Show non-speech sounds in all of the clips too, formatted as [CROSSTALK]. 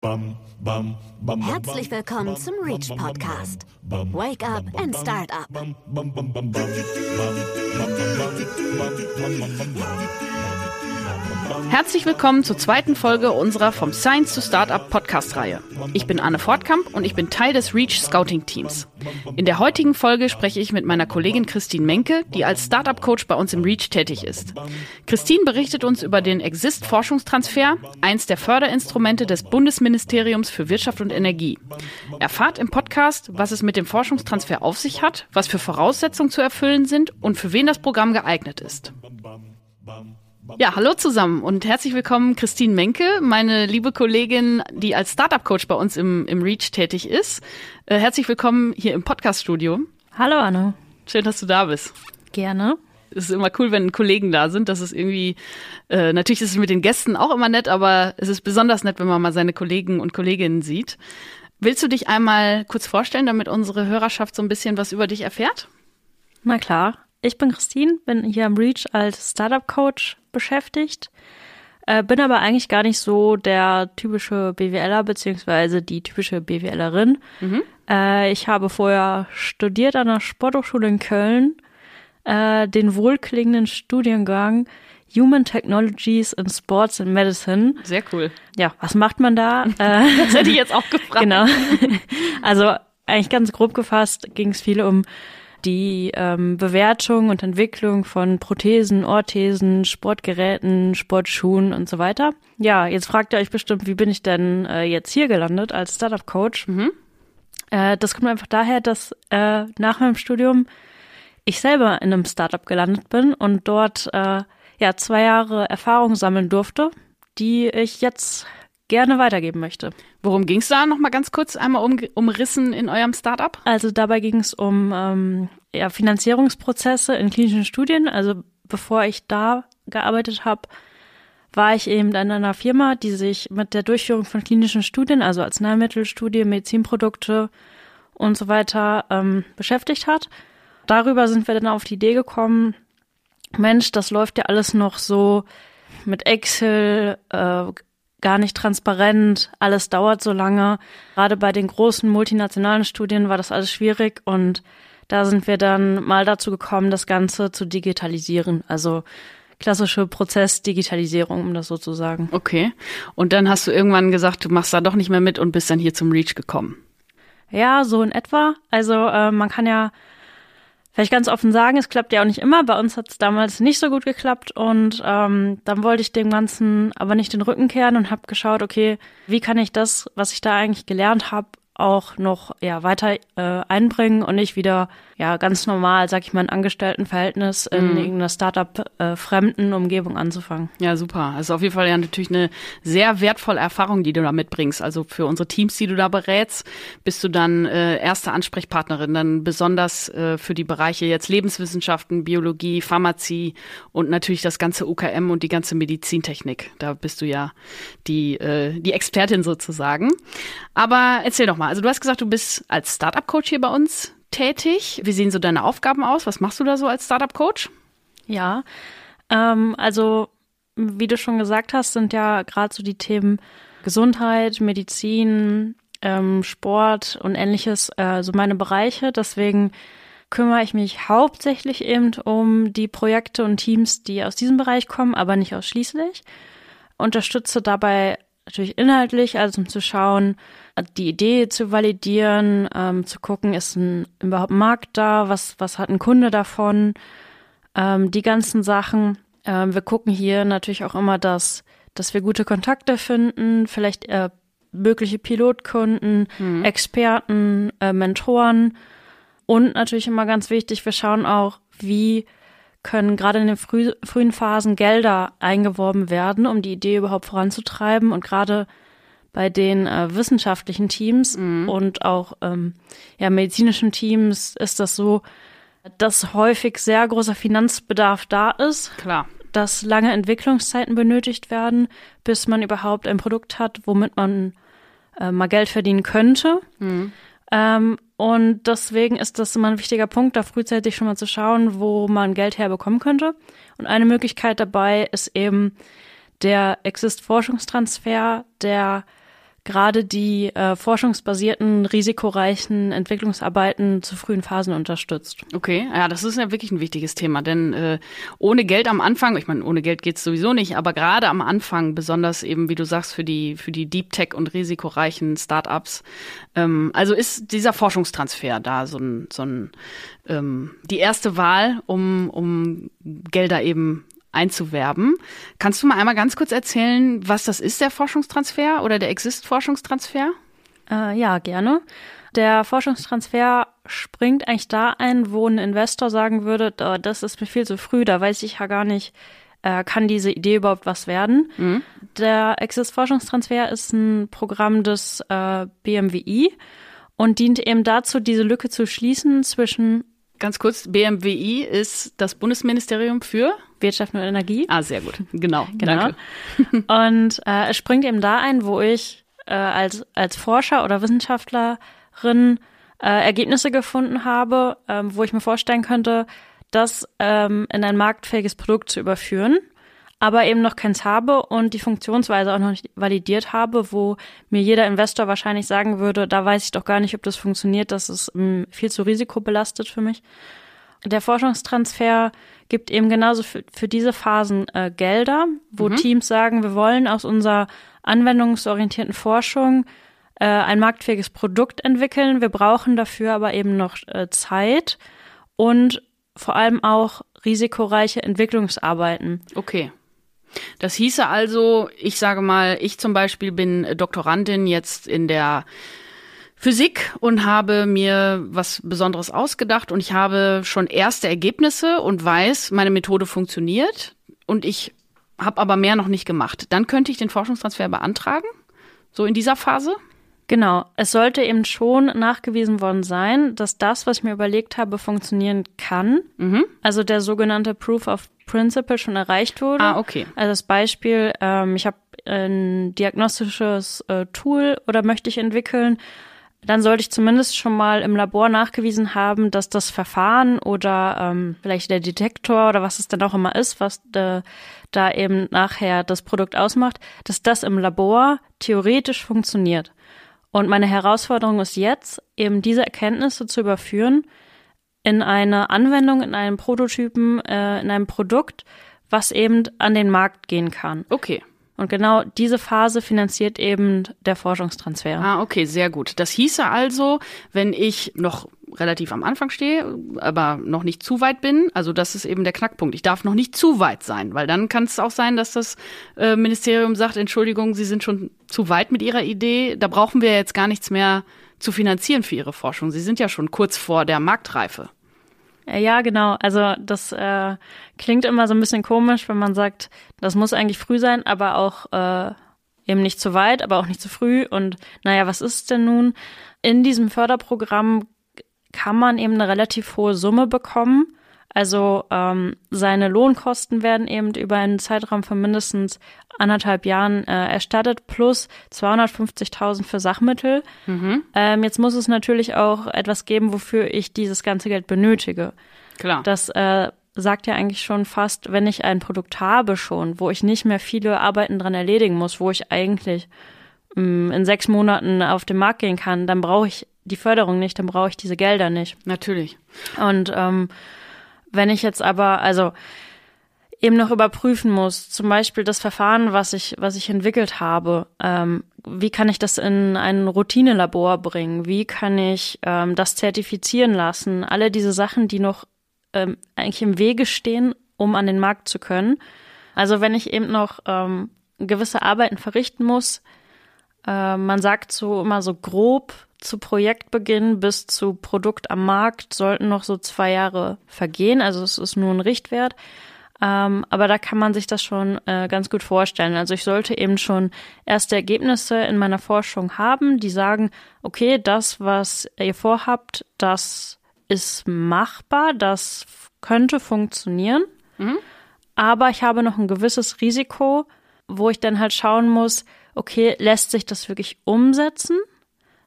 Herzlich willkommen zum Reach Podcast. Wake up and start up. Herzlich willkommen zur zweiten Folge unserer Vom Science to Startup Podcast-Reihe. Ich bin Anne Fortkamp und ich bin Teil des Reach Scouting Teams. In der heutigen Folge spreche ich mit meiner Kollegin Christine Menke, die als Startup-Coach bei uns im Reach tätig ist. Christine berichtet uns über den Exist-Forschungstransfer, eins der Förderinstrumente des Bundesministeriums für Wirtschaft und Energie. Erfahrt im Podcast, was es mit dem Forschungstransfer auf sich hat, was für Voraussetzungen zu erfüllen sind und für wen das Programm geeignet ist. Ja, hallo zusammen und herzlich willkommen Christine Menke, meine liebe Kollegin, die als Startup-Coach bei uns im, im Reach tätig ist. Äh, herzlich willkommen hier im Podcast-Studio. Hallo Anne. Schön, dass du da bist. Gerne. Es ist immer cool, wenn Kollegen da sind. Das ist irgendwie, äh, natürlich ist es mit den Gästen auch immer nett, aber es ist besonders nett, wenn man mal seine Kollegen und Kolleginnen sieht. Willst du dich einmal kurz vorstellen, damit unsere Hörerschaft so ein bisschen was über dich erfährt? Na klar. Ich bin Christine, bin hier am Reach als Startup-Coach beschäftigt, äh, bin aber eigentlich gar nicht so der typische BWLer beziehungsweise die typische BWLerin. Mhm. Äh, ich habe vorher studiert an der Sporthochschule in Köln, äh, den wohlklingenden Studiengang Human Technologies in Sports and Medicine. Sehr cool. Ja, was macht man da? [LAUGHS] das hätte ich jetzt auch gefragt. [LAUGHS] Genau. Also eigentlich ganz grob gefasst ging es viel um die ähm, Bewertung und Entwicklung von Prothesen, Orthesen, Sportgeräten, Sportschuhen und so weiter. Ja, jetzt fragt ihr euch bestimmt, wie bin ich denn äh, jetzt hier gelandet als Startup-Coach? Mhm. Äh, das kommt einfach daher, dass äh, nach meinem Studium ich selber in einem Startup gelandet bin und dort äh, ja zwei Jahre Erfahrung sammeln durfte, die ich jetzt gerne weitergeben möchte. Worum ging es da nochmal ganz kurz einmal um, umrissen in eurem Startup? Also dabei ging es um ähm, ja, Finanzierungsprozesse in klinischen Studien. Also bevor ich da gearbeitet habe, war ich eben in einer Firma, die sich mit der Durchführung von klinischen Studien, also Arzneimittelstudie, Medizinprodukte und so weiter ähm, beschäftigt hat. Darüber sind wir dann auf die Idee gekommen, Mensch, das läuft ja alles noch so mit Excel, äh, gar nicht transparent, alles dauert so lange. Gerade bei den großen multinationalen Studien war das alles schwierig und da sind wir dann mal dazu gekommen, das Ganze zu digitalisieren. Also klassische Prozessdigitalisierung, um das so zu sagen. Okay. Und dann hast du irgendwann gesagt, du machst da doch nicht mehr mit und bist dann hier zum Reach gekommen. Ja, so in etwa. Also äh, man kann ja vielleicht ganz offen sagen, es klappt ja auch nicht immer. Bei uns hat es damals nicht so gut geklappt und ähm, dann wollte ich dem Ganzen aber nicht den Rücken kehren und habe geschaut, okay, wie kann ich das, was ich da eigentlich gelernt habe, auch noch ja weiter äh, einbringen und nicht wieder ja ganz normal, sag ich mal, ein Angestelltenverhältnis in mhm. irgendeiner Startup äh, fremden Umgebung anzufangen. Ja, super. Also auf jeden Fall ja natürlich eine sehr wertvolle Erfahrung, die du da mitbringst. Also für unsere Teams, die du da berätst, bist du dann äh, erste Ansprechpartnerin, dann besonders äh, für die Bereiche jetzt Lebenswissenschaften, Biologie, Pharmazie und natürlich das ganze UKM und die ganze Medizintechnik. Da bist du ja die äh, die Expertin sozusagen. Aber erzähl doch mal, also du hast gesagt, du bist als Startup-Coach hier bei uns tätig. Wie sehen so deine Aufgaben aus? Was machst du da so als Startup-Coach? Ja, ähm, also wie du schon gesagt hast, sind ja gerade so die Themen Gesundheit, Medizin, ähm, Sport und ähnliches äh, so meine Bereiche. Deswegen kümmere ich mich hauptsächlich eben um die Projekte und Teams, die aus diesem Bereich kommen, aber nicht ausschließlich. Unterstütze dabei natürlich inhaltlich, also um zu schauen, die Idee zu validieren, ähm, zu gucken, ist ein überhaupt ein Markt da, was, was hat ein Kunde davon, ähm, die ganzen Sachen. Ähm, wir gucken hier natürlich auch immer, dass, dass wir gute Kontakte finden, vielleicht äh, mögliche Pilotkunden, mhm. Experten, äh, Mentoren und natürlich immer ganz wichtig, wir schauen auch, wie können gerade in den früh, frühen Phasen Gelder eingeworben werden, um die Idee überhaupt voranzutreiben und gerade bei den äh, wissenschaftlichen Teams mhm. und auch ähm, ja, medizinischen Teams ist das so, dass häufig sehr großer Finanzbedarf da ist. Klar. Dass lange Entwicklungszeiten benötigt werden, bis man überhaupt ein Produkt hat, womit man äh, mal Geld verdienen könnte. Mhm. Ähm, und deswegen ist das immer ein wichtiger Punkt, da frühzeitig schon mal zu schauen, wo man Geld herbekommen könnte. Und eine Möglichkeit dabei ist eben der Exist-Forschungstransfer, der gerade die äh, forschungsbasierten, risikoreichen Entwicklungsarbeiten zu frühen Phasen unterstützt. Okay, ja, das ist ja wirklich ein wichtiges Thema, denn äh, ohne Geld am Anfang, ich meine, ohne Geld geht's sowieso nicht, aber gerade am Anfang, besonders eben, wie du sagst, für die, für die Deep Tech und risikoreichen Startups, ähm, also ist dieser Forschungstransfer da so ein, so ein ähm, die erste Wahl, um, um Gelder eben einzuwerben. Kannst du mal einmal ganz kurz erzählen, was das ist, der Forschungstransfer oder der Exist-Forschungstransfer? Äh, ja, gerne. Der Forschungstransfer springt eigentlich da ein, wo ein Investor sagen würde, das ist mir viel zu früh, da weiß ich ja gar nicht, äh, kann diese Idee überhaupt was werden. Mhm. Der Exist-Forschungstransfer ist ein Programm des äh, BMWI und dient eben dazu, diese Lücke zu schließen zwischen Ganz kurz, BMWI ist das Bundesministerium für Wirtschaft und Energie. Ah, sehr gut. Genau. genau. Danke. [LAUGHS] [LAUGHS] Und äh, es springt eben da ein, wo ich äh, als, als Forscher oder Wissenschaftlerin äh, Ergebnisse gefunden habe, äh, wo ich mir vorstellen könnte, das ähm, in ein marktfähiges Produkt zu überführen aber eben noch keins habe und die Funktionsweise auch noch nicht validiert habe, wo mir jeder Investor wahrscheinlich sagen würde, da weiß ich doch gar nicht, ob das funktioniert, das ist um, viel zu risikobelastet für mich. Der Forschungstransfer gibt eben genauso für, für diese Phasen äh, Gelder, wo mhm. Teams sagen, wir wollen aus unserer anwendungsorientierten Forschung äh, ein marktfähiges Produkt entwickeln. Wir brauchen dafür aber eben noch äh, Zeit und vor allem auch risikoreiche Entwicklungsarbeiten. Okay. Das hieße also, ich sage mal, ich zum Beispiel bin Doktorandin jetzt in der Physik und habe mir was Besonderes ausgedacht und ich habe schon erste Ergebnisse und weiß, meine Methode funktioniert und ich habe aber mehr noch nicht gemacht. Dann könnte ich den Forschungstransfer beantragen, so in dieser Phase. Genau, es sollte eben schon nachgewiesen worden sein, dass das, was ich mir überlegt habe, funktionieren kann. Mhm. Also der sogenannte Proof of Principle schon erreicht wurde. Ah, okay. Also das Beispiel, ähm, ich habe ein diagnostisches äh, Tool oder möchte ich entwickeln, dann sollte ich zumindest schon mal im Labor nachgewiesen haben, dass das Verfahren oder ähm, vielleicht der Detektor oder was es dann auch immer ist, was äh, da eben nachher das Produkt ausmacht, dass das im Labor theoretisch funktioniert. Und meine Herausforderung ist jetzt, eben diese Erkenntnisse zu überführen in eine Anwendung, in einem Prototypen, äh, in einem Produkt, was eben an den Markt gehen kann. Okay. Und genau diese Phase finanziert eben der Forschungstransfer. Ah, okay, sehr gut. Das hieße also, wenn ich noch relativ am Anfang stehe, aber noch nicht zu weit bin, also das ist eben der Knackpunkt. Ich darf noch nicht zu weit sein, weil dann kann es auch sein, dass das äh, Ministerium sagt, Entschuldigung, Sie sind schon zu weit mit Ihrer Idee, da brauchen wir jetzt gar nichts mehr zu finanzieren für Ihre Forschung. Sie sind ja schon kurz vor der Marktreife. Ja, genau. Also das äh, klingt immer so ein bisschen komisch, wenn man sagt, das muss eigentlich früh sein, aber auch äh, eben nicht zu weit, aber auch nicht zu früh. Und naja, was ist denn nun? In diesem Förderprogramm kann man eben eine relativ hohe Summe bekommen. Also ähm, seine Lohnkosten werden eben über einen Zeitraum von mindestens anderthalb Jahren äh, erstattet, plus 250.000 für Sachmittel. Mhm. Ähm, jetzt muss es natürlich auch etwas geben, wofür ich dieses ganze Geld benötige. Klar. Das äh, sagt ja eigentlich schon fast, wenn ich ein Produkt habe schon, wo ich nicht mehr viele Arbeiten dran erledigen muss, wo ich eigentlich mh, mm, in sechs Monaten auf den Markt gehen kann, dann brauche ich die Förderung nicht, dann brauche ich diese Gelder nicht. Natürlich. Und ähm, wenn ich jetzt aber, also eben noch überprüfen muss, zum Beispiel das Verfahren, was ich, was ich entwickelt habe, ähm, wie kann ich das in ein Routinelabor bringen? Wie kann ich ähm, das zertifizieren lassen? Alle diese Sachen, die noch ähm, eigentlich im Wege stehen, um an den Markt zu können. Also wenn ich eben noch ähm, gewisse Arbeiten verrichten muss, äh, man sagt so immer so grob zu Projektbeginn bis zu Produkt am Markt sollten noch so zwei Jahre vergehen. Also es ist nur ein Richtwert. Ähm, aber da kann man sich das schon äh, ganz gut vorstellen. Also ich sollte eben schon erste Ergebnisse in meiner Forschung haben, die sagen, okay, das, was ihr vorhabt, das ist machbar, das könnte funktionieren. Mhm. Aber ich habe noch ein gewisses Risiko, wo ich dann halt schauen muss, okay, lässt sich das wirklich umsetzen?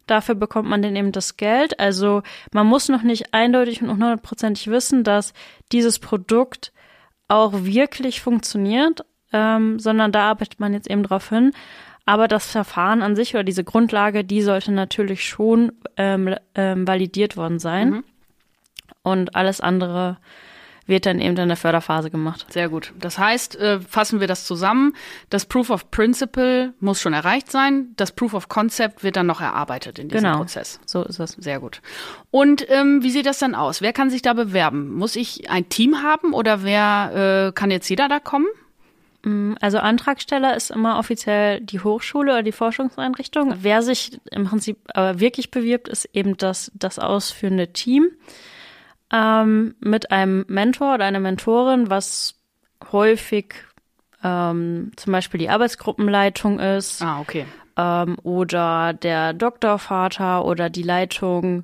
Dafür bekommt man dann eben das Geld. Also man muss noch nicht eindeutig und hundertprozentig wissen, dass dieses Produkt auch wirklich funktioniert, ähm, sondern da arbeitet man jetzt eben drauf hin. Aber das Verfahren an sich oder diese Grundlage, die sollte natürlich schon ähm, ähm, validiert worden sein. Mhm. Und alles andere wird dann eben in der Förderphase gemacht. Sehr gut. Das heißt, äh, fassen wir das zusammen. Das Proof of Principle muss schon erreicht sein. Das Proof of Concept wird dann noch erarbeitet in diesem genau. Prozess. So ist es. Sehr gut. Und ähm, wie sieht das dann aus? Wer kann sich da bewerben? Muss ich ein Team haben oder wer äh, kann jetzt jeder da kommen? Mm, also Antragsteller ist immer offiziell die Hochschule oder die Forschungseinrichtung. Wer sich im Prinzip aber wirklich bewirbt, ist eben das, das ausführende Team ähm, mit einem Mentor oder einer Mentorin, was häufig ähm, zum Beispiel die Arbeitsgruppenleitung ist. Ah, okay. Ähm, oder der Doktorvater oder die Leitung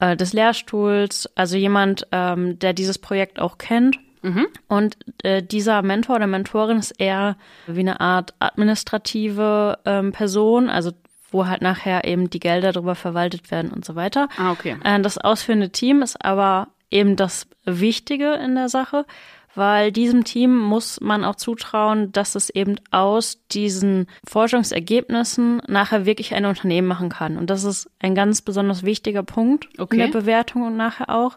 äh, des Lehrstuhls. Also jemand, ähm, der dieses Projekt auch kennt. Mhm. Und äh, dieser Mentor oder Mentorin ist eher wie eine Art administrative ähm, Person, also wo halt nachher eben die Gelder darüber verwaltet werden und so weiter. Ah, okay. Äh, das ausführende Team ist aber eben das Wichtige in der Sache, weil diesem Team muss man auch zutrauen, dass es eben aus diesen Forschungsergebnissen nachher wirklich ein Unternehmen machen kann. Und das ist ein ganz besonders wichtiger Punkt okay. in der Bewertung und nachher auch.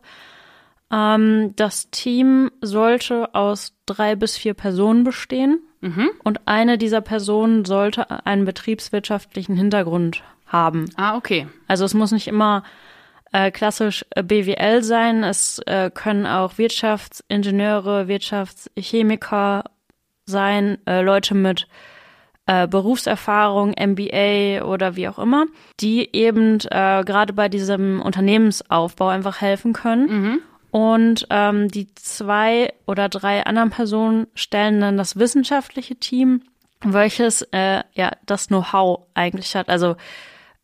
Ähm, das Team sollte aus drei bis vier Personen bestehen. Mhm. Und eine dieser Personen sollte einen betriebswirtschaftlichen Hintergrund haben. Ah, okay. Also es muss nicht immer äh, klassisch äh, BWL sein. Es äh, können auch Wirtschaftsingenieure, Wirtschaftschemiker sein, äh, Leute mit äh, Berufserfahrung, MBA oder wie auch immer, die eben äh, gerade bei diesem Unternehmensaufbau einfach helfen können. Mhm. Und ähm, die zwei oder drei anderen Personen stellen dann das wissenschaftliche Team, welches äh, ja das Know-how eigentlich hat, also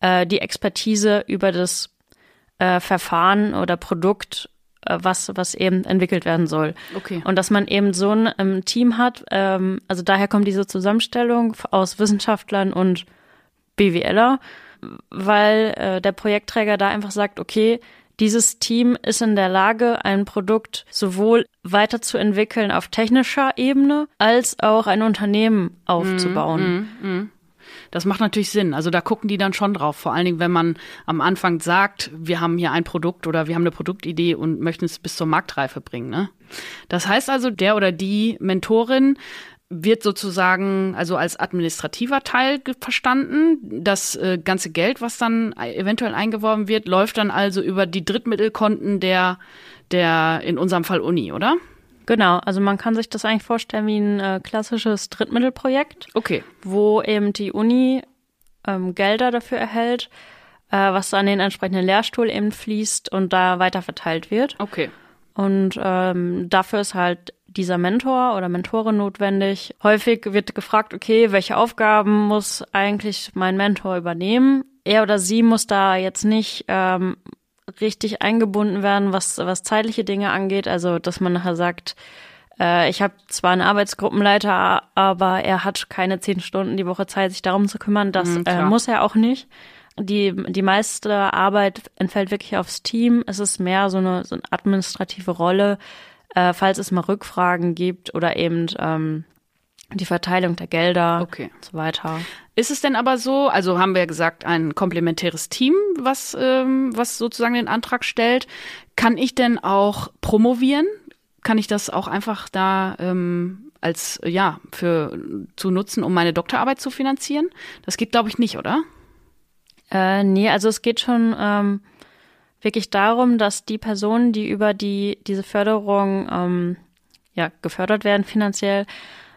äh, die Expertise über das äh, Verfahren oder Produkt, äh, was, was eben entwickelt werden soll. Okay. Und dass man eben so ein ähm, Team hat, ähm, also daher kommt diese Zusammenstellung aus Wissenschaftlern und BWLer, weil äh, der Projektträger da einfach sagt, okay, dieses Team ist in der Lage, ein Produkt sowohl weiterzuentwickeln auf technischer Ebene als auch ein Unternehmen aufzubauen. Mm, mm, mm. Das macht natürlich Sinn. Also da gucken die dann schon drauf. Vor allen Dingen, wenn man am Anfang sagt, wir haben hier ein Produkt oder wir haben eine Produktidee und möchten es bis zur Marktreife bringen. Ne? Das heißt also, der oder die Mentorin wird sozusagen also als administrativer Teil verstanden. Das äh, ganze Geld, was dann eventuell eingeworben wird, läuft dann also über die Drittmittelkonten der, der in unserem Fall Uni, oder? Genau, also man kann sich das eigentlich vorstellen wie ein äh, klassisches Drittmittelprojekt. Okay. Wo eben die Uni ähm, Gelder dafür erhält, äh, was an den entsprechenden Lehrstuhl eben fließt und da weiter verteilt wird. Okay. Und ähm, dafür ist halt dieser Mentor oder Mentorin notwendig. Häufig wird gefragt, okay, welche Aufgaben muss eigentlich mein Mentor übernehmen? Er oder sie muss da jetzt nicht ähm, richtig eingebunden werden, was, was zeitliche Dinge angeht. Also, dass man nachher sagt, äh, ich habe zwar einen Arbeitsgruppenleiter, aber er hat keine zehn Stunden die Woche Zeit, sich darum zu kümmern. Das mhm, äh, muss er auch nicht. Die, die meiste Arbeit entfällt wirklich aufs Team. Es ist mehr so eine, so eine administrative Rolle, äh, falls es mal Rückfragen gibt oder eben ähm, die Verteilung der Gelder okay. und so weiter. Ist es denn aber so, also haben wir ja gesagt, ein komplementäres Team, was, ähm, was sozusagen den Antrag stellt. Kann ich denn auch promovieren? Kann ich das auch einfach da ähm, als, ja, für zu nutzen, um meine Doktorarbeit zu finanzieren? Das geht, glaube ich, nicht, oder? Äh, nee, also es geht schon ähm, wirklich darum, dass die Personen, die über die diese Förderung ähm, ja, gefördert werden finanziell,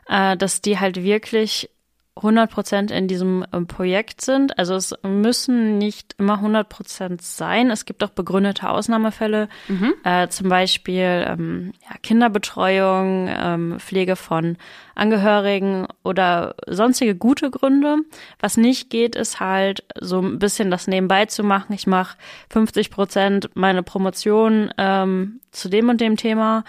äh, dass die halt wirklich 100 Prozent in diesem ähm, Projekt sind. Also es müssen nicht immer 100 Prozent sein. Es gibt auch begründete Ausnahmefälle, mhm. äh, zum Beispiel ähm, ja, Kinderbetreuung, ähm, Pflege von Angehörigen oder sonstige gute Gründe. Was nicht geht, ist halt so ein bisschen das nebenbei zu machen. Ich mache 50 Prozent meine Promotion ähm, zu dem und dem Thema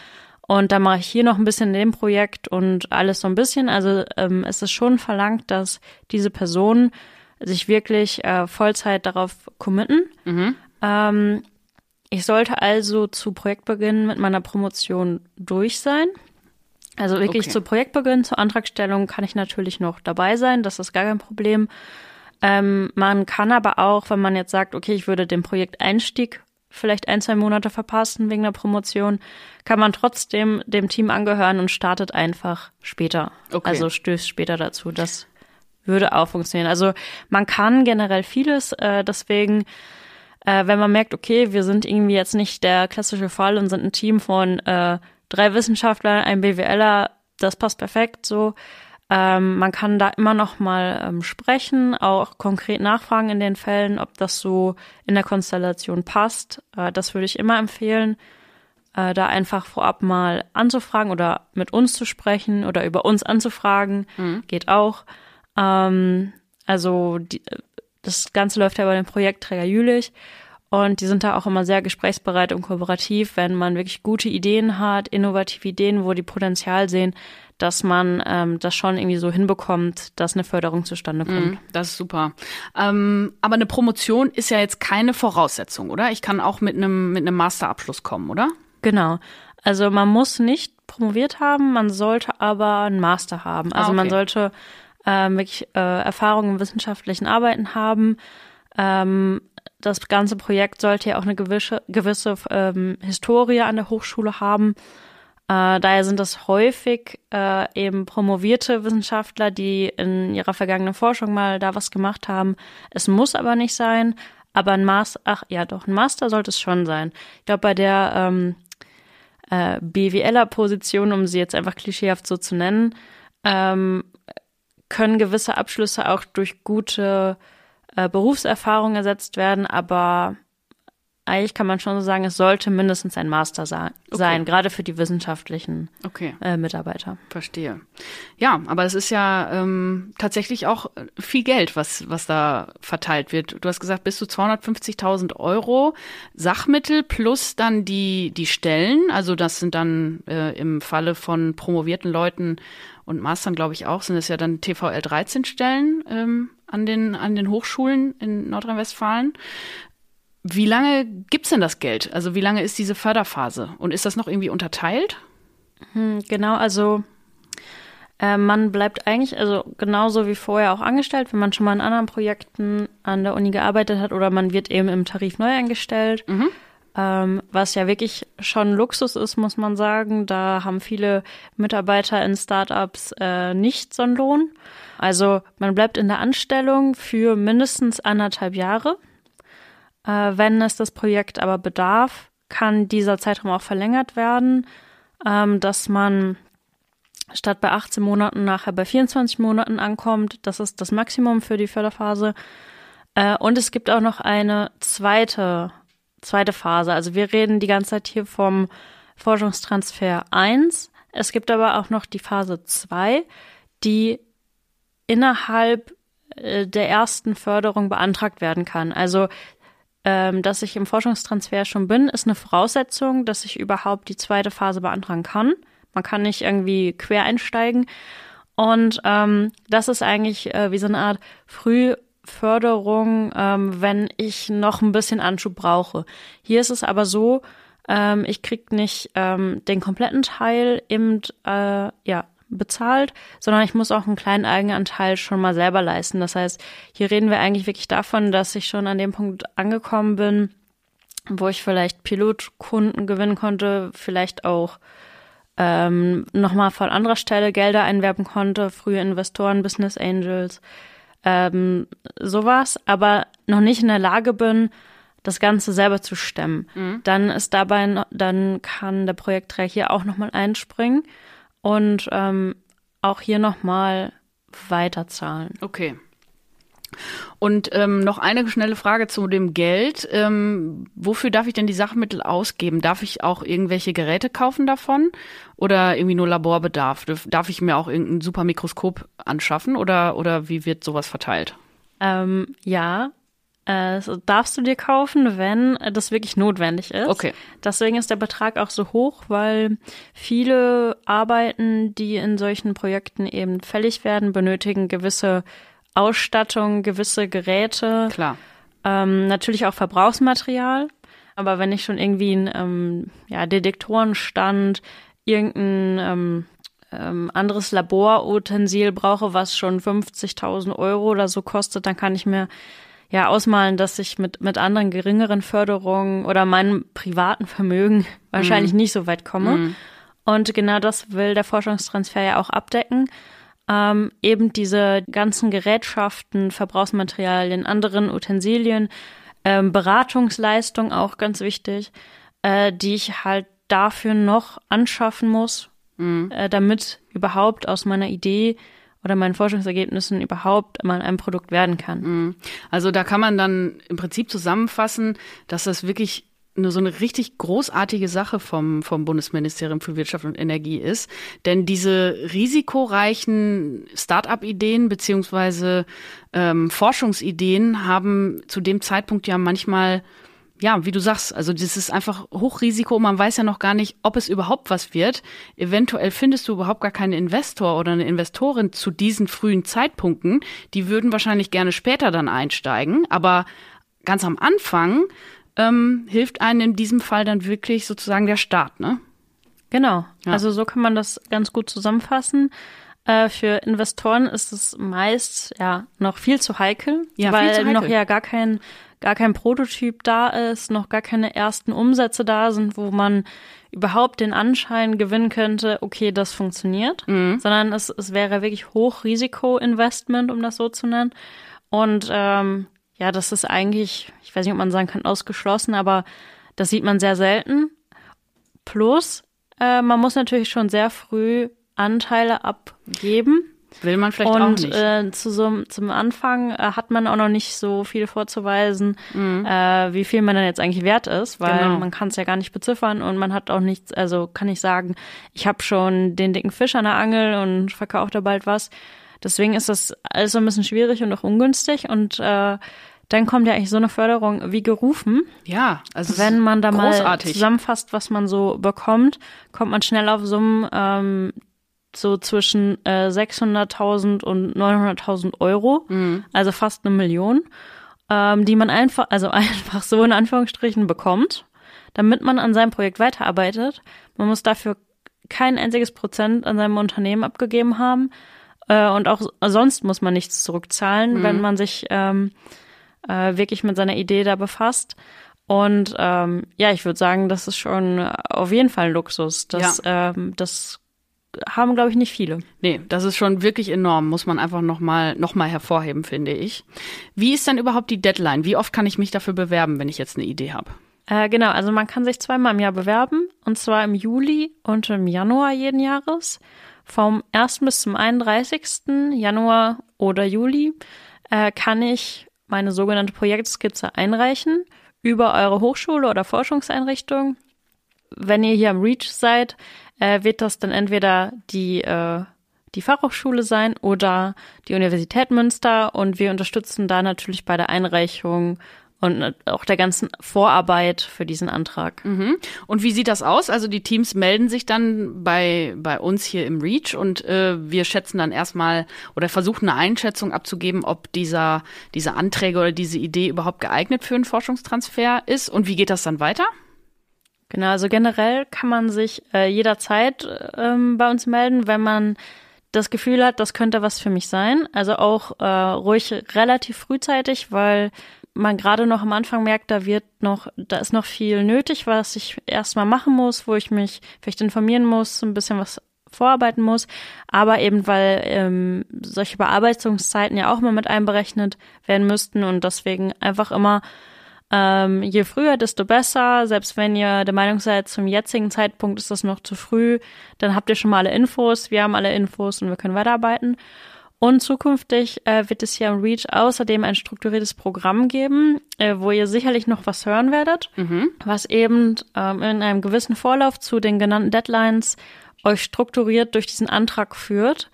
und da mache ich hier noch ein bisschen in dem Projekt und alles so ein bisschen. Also ähm, es ist schon verlangt, dass diese Personen sich wirklich äh, Vollzeit darauf committen. Mhm. Ähm, ich sollte also zu Projektbeginn mit meiner Promotion durch sein. Also wirklich Okay. zu Projektbeginn, zur Antragstellung kann ich natürlich noch dabei sein, das ist gar kein Problem. Ähm, man kann aber auch, wenn man jetzt sagt, okay, ich würde den Projekteinstieg vielleicht ein, zwei Monate verpassen wegen der Promotion, kann man trotzdem dem Team angehören und startet einfach später. Okay. Also stößt später dazu. Das würde auch funktionieren. Also man kann generell vieles, äh, deswegen, äh, wenn man merkt, okay, wir sind irgendwie jetzt nicht der klassische Fall und sind ein Team von äh, drei Wissenschaftlern, ein BWLer, das passt perfekt so. Ähm, man kann da immer noch mal ähm, sprechen, auch konkret nachfragen in den Fällen, ob das so in der Konstellation passt. Äh, das würde ich immer empfehlen, äh, da einfach vorab mal anzufragen oder mit uns zu sprechen oder über uns anzufragen. Geht auch. Ähm, also die, das Ganze läuft ja bei dem Projektträger Jülich. Und die sind da auch immer sehr gesprächsbereit und kooperativ, wenn man wirklich gute Ideen hat, innovative Ideen, wo die Potenzial sehen, dass man ähm, das schon irgendwie so hinbekommt, dass eine Förderung zustande kommt. Mhm, Das ist super. Ähm, aber eine Promotion ist ja jetzt keine Voraussetzung, oder? Ich kann auch mit einem mit einem Masterabschluss kommen, oder? Genau. Also man muss nicht promoviert haben, man sollte aber einen Master haben. Also Ah, man okay. sollte äh, wirklich äh, Erfahrung im wissenschaftlichen Arbeiten haben. Ähm, das ganze Projekt sollte ja auch eine gewisse, gewisse ähm, Historie an der Hochschule haben. Äh, daher sind das häufig äh, eben promovierte Wissenschaftler, die in ihrer vergangenen Forschung mal da was gemacht haben. Es muss aber nicht sein. Aber ein Master, ach ja, doch, ein Master sollte es schon sein. Ich glaube, bei der ähm, äh, BWLer-Position, um sie jetzt einfach klischeehaft so zu nennen, ähm, können gewisse Abschlüsse auch durch gute äh, Berufserfahrung ersetzt werden, aber eigentlich kann man schon so sagen, es sollte mindestens ein Master sein, gerade für die wissenschaftlichen Okay. äh, Mitarbeiter. Verstehe. Ja, aber es ist ja ähm, tatsächlich auch viel Geld, was, was da verteilt wird. Du hast gesagt, bis zu 250.000 Euro Sachmittel plus dann die, die Stellen. Also das sind dann äh, im Falle von promovierten Leuten und Mastern, glaube ich auch, sind es ja dann TVL 13 Stellen ähm, an, den, an den Hochschulen in Nordrhein-Westfalen. Wie lange gibt's denn das Geld? Also wie lange ist diese Förderphase? Und ist das noch irgendwie unterteilt? Hm, Genau, also äh, man bleibt eigentlich, also genauso wie vorher auch angestellt, wenn man schon mal in anderen Projekten an der Uni gearbeitet hat oder man wird eben im Tarif neu eingestellt. Ähm, was ja wirklich schon Luxus ist, muss man sagen. Da haben viele Mitarbeiter in Startups äh, nicht so einen Lohn. Also man bleibt in der Anstellung für mindestens anderthalb Jahre. Äh, wenn es das Projekt aber bedarf, kann dieser Zeitraum auch verlängert werden, ähm, dass man statt bei 18 Monaten nachher bei 24 Monaten ankommt. Das ist das Maximum für die Förderphase. Äh, und es gibt auch noch eine zweite, zweite Phase. Also wir reden die ganze Zeit hier vom Forschungstransfer 1. Es gibt aber auch noch die Phase 2, die innerhalb äh, der ersten Förderung beantragt werden kann. Also ähm, dass ich im Forschungstransfer schon bin, ist eine Voraussetzung, dass ich überhaupt die zweite Phase beantragen kann. Man kann nicht irgendwie quer einsteigen. Und ähm, das ist eigentlich äh, wie so eine Art Frühförderung, ähm, wenn ich noch ein bisschen Anschub brauche. Hier ist es aber so, ähm, ich krieg nicht ähm, den kompletten Teil eben äh, ja bezahlt, sondern ich muss auch einen kleinen Eigenanteil schon mal selber leisten. Das heißt, hier reden wir eigentlich wirklich davon, dass ich schon an dem Punkt angekommen bin, wo ich vielleicht Pilotkunden gewinnen konnte, vielleicht auch ähm, nochmal von anderer Stelle Gelder einwerben konnte, frühe Investoren, Business Angels, ähm, sowas, aber noch nicht in der Lage bin, das Ganze selber zu stemmen. Dann ist dabei, dann kann der Projektträger hier auch nochmal einspringen und ähm, auch hier nochmal weiterzahlen. Okay. Und ähm, noch eine schnelle Frage zu dem Geld. Ähm, wofür darf ich denn die Sachmittel ausgeben? Darf ich auch irgendwelche Geräte kaufen davon? Oder irgendwie nur Laborbedarf? Darf ich mir auch irgendein super Mikroskop anschaffen? Oder, oder wie wird sowas verteilt? Ähm, ja, äh, darfst du dir kaufen, wenn das wirklich notwendig ist. Okay. Deswegen ist der Betrag auch so hoch, weil viele Arbeiten, die in solchen Projekten eben fällig werden, benötigen gewisse Ausstattung, gewisse Geräte, Klar. ähm, natürlich auch Verbrauchsmaterial. Aber wenn ich schon irgendwie einen ähm, ja, Detektorenstand, irgendeinen ähm, ähm, anderes Laborutensil brauche, was schon 50.000 Euro oder so kostet, dann kann ich mir ja ausmalen, dass ich mit, mit anderen geringeren Förderungen oder meinem privaten Vermögen wahrscheinlich mhm. nicht so weit komme. Mhm. Und genau das will der Forschungstransfer ja auch abdecken. Ähm, eben diese ganzen Gerätschaften, Verbrauchsmaterialien, anderen Utensilien, ähm, Beratungsleistung auch ganz wichtig, äh, die ich halt dafür noch anschaffen muss, mhm. äh, damit überhaupt aus meiner Idee oder meinen Forschungsergebnissen überhaupt mal ein Produkt werden kann. Mhm. Also da kann man dann im Prinzip zusammenfassen, dass das wirklich nur so eine richtig großartige Sache vom, vom Bundesministerium für Wirtschaft und Energie ist. Denn diese risikoreichen Start-up-Ideen beziehungsweise ähm, Forschungsideen haben zu dem Zeitpunkt ja manchmal ja, wie du sagst, also das ist einfach Hochrisiko. Man weiß ja noch gar nicht, ob es überhaupt was wird. Eventuell findest du überhaupt gar keinen Investor oder eine Investorin zu diesen frühen Zeitpunkten. Die würden wahrscheinlich gerne später dann einsteigen. Aber ganz am Anfang ähm, hilft einem in diesem Fall dann wirklich sozusagen der Start, ne? Genau. Ja. Also so kann man das ganz gut zusammenfassen. Äh, für Investoren ist es meist ja noch viel zu heikel, ja, weil zu heikel. noch ja gar kein gar kein Prototyp da ist, noch gar keine ersten Umsätze da sind, wo man überhaupt den Anschein gewinnen könnte, okay, das funktioniert, mhm. sondern es, es wäre wirklich Hochrisiko-Investment, um das so zu nennen. Und ähm, ja, das ist eigentlich, ich weiß nicht, ob man sagen kann, ausgeschlossen, aber das sieht man sehr selten. Plus, äh, man muss natürlich schon sehr früh Anteile abgeben. Will man vielleicht und, auch nicht. Äh, zu so, zum Anfang äh, hat man auch noch nicht so viel vorzuweisen, mhm. äh, wie viel man dann jetzt eigentlich wert ist, weil genau. man kann es ja gar nicht beziffern und man hat auch nichts, also kann ich sagen, ich habe schon den dicken Fisch an der Angel und verkaufe da bald was. Deswegen ist das alles so ein bisschen schwierig und auch ungünstig und äh, dann kommt ja eigentlich so eine Förderung wie gerufen. Ja, also wenn man da großartig. mal zusammenfasst, was man so bekommt, kommt man schnell auf Summen, ähm, so zwischen äh, 600.000 und 900.000 Euro, mhm. also fast eine Million, ähm, die man einfach, also [LAUGHS] einfach so in Anführungsstrichen bekommt, damit man an seinem Projekt weiterarbeitet. Man muss dafür kein einziges Prozent an seinem Unternehmen abgegeben haben äh, und auch sonst muss man nichts zurückzahlen, mhm. wenn man sich ähm, äh, wirklich mit seiner Idee da befasst. Und ähm, ja, ich würde sagen, das ist schon auf jeden Fall ein Luxus. Das, ja. ähm, das haben, glaube ich, nicht viele. Nee, das ist schon wirklich enorm, muss man einfach nochmal noch mal hervorheben, finde ich. Wie ist denn überhaupt die Deadline? Wie oft kann ich mich dafür bewerben, wenn ich jetzt eine Idee habe? Äh, genau, also man kann sich zweimal im Jahr bewerben, und zwar im Juli und im Januar jeden Jahres. Vom 1. bis zum 31. Januar oder Juli äh, kann ich meine sogenannte Projektskizze einreichen über eure Hochschule oder Forschungseinrichtung. Wenn ihr hier am REACH seid, äh, wird das dann entweder die, äh, die Fachhochschule sein oder die Universität Münster und wir unterstützen da natürlich bei der Einreichung und auch der ganzen Vorarbeit für diesen Antrag. Mhm. Und wie sieht das aus? Also die Teams melden sich dann bei, bei uns hier im REACH und äh, wir schätzen dann erstmal oder versuchen eine Einschätzung abzugeben, ob dieser, diese Anträge oder diese Idee überhaupt geeignet für einen Forschungstransfer ist. Und wie geht das dann weiter? Genau, also generell kann man sich äh, jederzeit ähm, bei uns melden, wenn man das Gefühl hat, das könnte was für mich sein. Also auch äh, ruhig relativ frühzeitig, weil man gerade noch am Anfang merkt, da wird noch, da ist noch viel nötig, was ich erstmal machen muss, wo ich mich vielleicht informieren muss, ein bisschen was vorarbeiten muss, aber eben weil ähm, solche Bearbeitungszeiten ja auch mal mit einberechnet werden müssten und deswegen einfach immer ähm, je früher, desto besser. Selbst wenn ihr der Meinung seid, zum jetzigen Zeitpunkt ist das noch zu früh, dann habt ihr schon mal alle Infos. Wir haben alle Infos und wir können weiterarbeiten. Und zukünftig äh, wird es hier am REACH außerdem ein strukturiertes Programm geben, äh, wo ihr sicherlich noch was hören werdet, mhm. was eben ähm, in einem gewissen Vorlauf zu den genannten Deadlines euch strukturiert durch diesen Antrag führt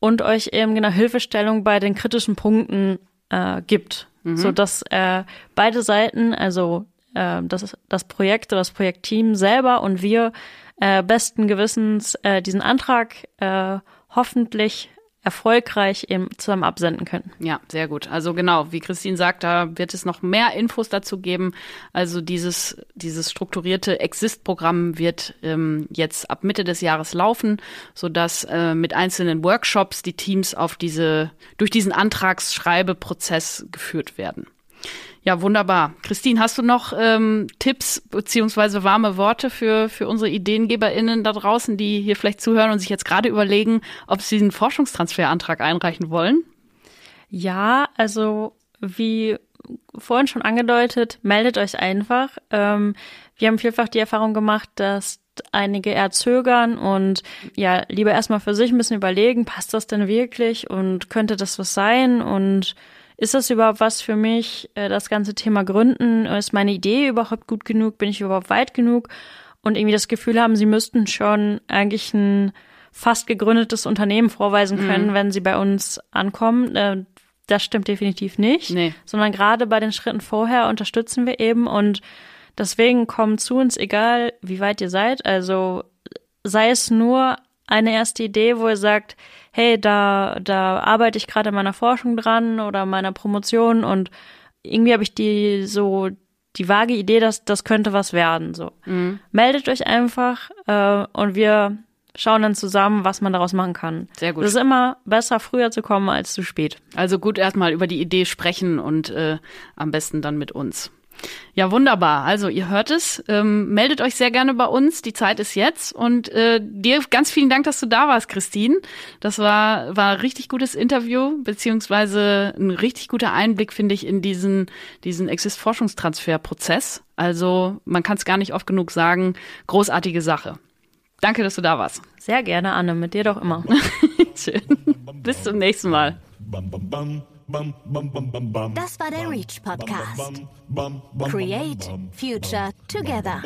und euch eben genau Hilfestellung bei den kritischen Punkten äh, gibt mhm. so dass äh, beide Seiten, also äh, das, das Projekt oder das Projektteam selber und wir äh, besten Gewissens äh, diesen Antrag äh, hoffentlich erfolgreich eben zusammen absenden können. Ja, sehr gut. Also genau, wie Christine sagt, da wird es noch mehr Infos dazu geben. Also dieses, dieses strukturierte Exist-Programm wird ähm, jetzt ab Mitte des Jahres laufen, sodass äh, mit einzelnen Workshops die Teams auf diese, durch diesen Antragsschreibeprozess geführt werden. Ja, wunderbar. Christine, hast du noch ähm, Tipps beziehungsweise warme Worte für, für unsere IdeengeberInnen da draußen, die hier vielleicht zuhören und sich jetzt gerade überlegen, ob sie diesen Forschungstransferantrag einreichen wollen? Ja, also wie vorhin schon angedeutet, meldet euch einfach. Ähm, wir haben vielfach die Erfahrung gemacht, dass einige eher zögern und ja, lieber erstmal für sich ein bisschen überlegen, passt das denn wirklich und könnte das was sein und ist das überhaupt was für mich, äh, das ganze Thema Gründen? Ist meine Idee überhaupt gut genug? Bin ich überhaupt weit genug? Und irgendwie das Gefühl haben, sie müssten schon eigentlich ein fast gegründetes Unternehmen vorweisen können, mhm. wenn sie bei uns ankommen. Äh, das stimmt definitiv nicht. Nee. Sondern gerade bei den Schritten vorher unterstützen wir eben und deswegen kommen zu uns, egal wie weit ihr seid. Also sei es nur eine erste Idee, wo ihr sagt, hey, da, da arbeite ich gerade in meiner Forschung dran oder meiner Promotion und irgendwie habe ich die so die vage Idee, dass das könnte was werden. So mhm. meldet euch einfach äh, und wir schauen dann zusammen, was man daraus machen kann. Sehr gut. Es ist immer besser, früher zu kommen als zu spät. Also gut erstmal über die Idee sprechen und äh, am besten dann mit uns. Ja, wunderbar. Also ihr hört es. Ähm, meldet euch sehr gerne bei uns. Die Zeit ist jetzt. Und äh, dir ganz vielen Dank, dass du da warst, Christine. Das war war ein richtig gutes Interview beziehungsweise ein richtig guter Einblick, finde ich, in diesen diesen Exist-Forschungstransfer-Prozess. Also man kann es gar nicht oft genug sagen. Großartige Sache. Danke, dass du da warst. Sehr gerne, Anne. Mit dir doch immer. [LAUGHS] Schön. Bis zum nächsten Mal. Das war der Reach Podcast. Create Future Together.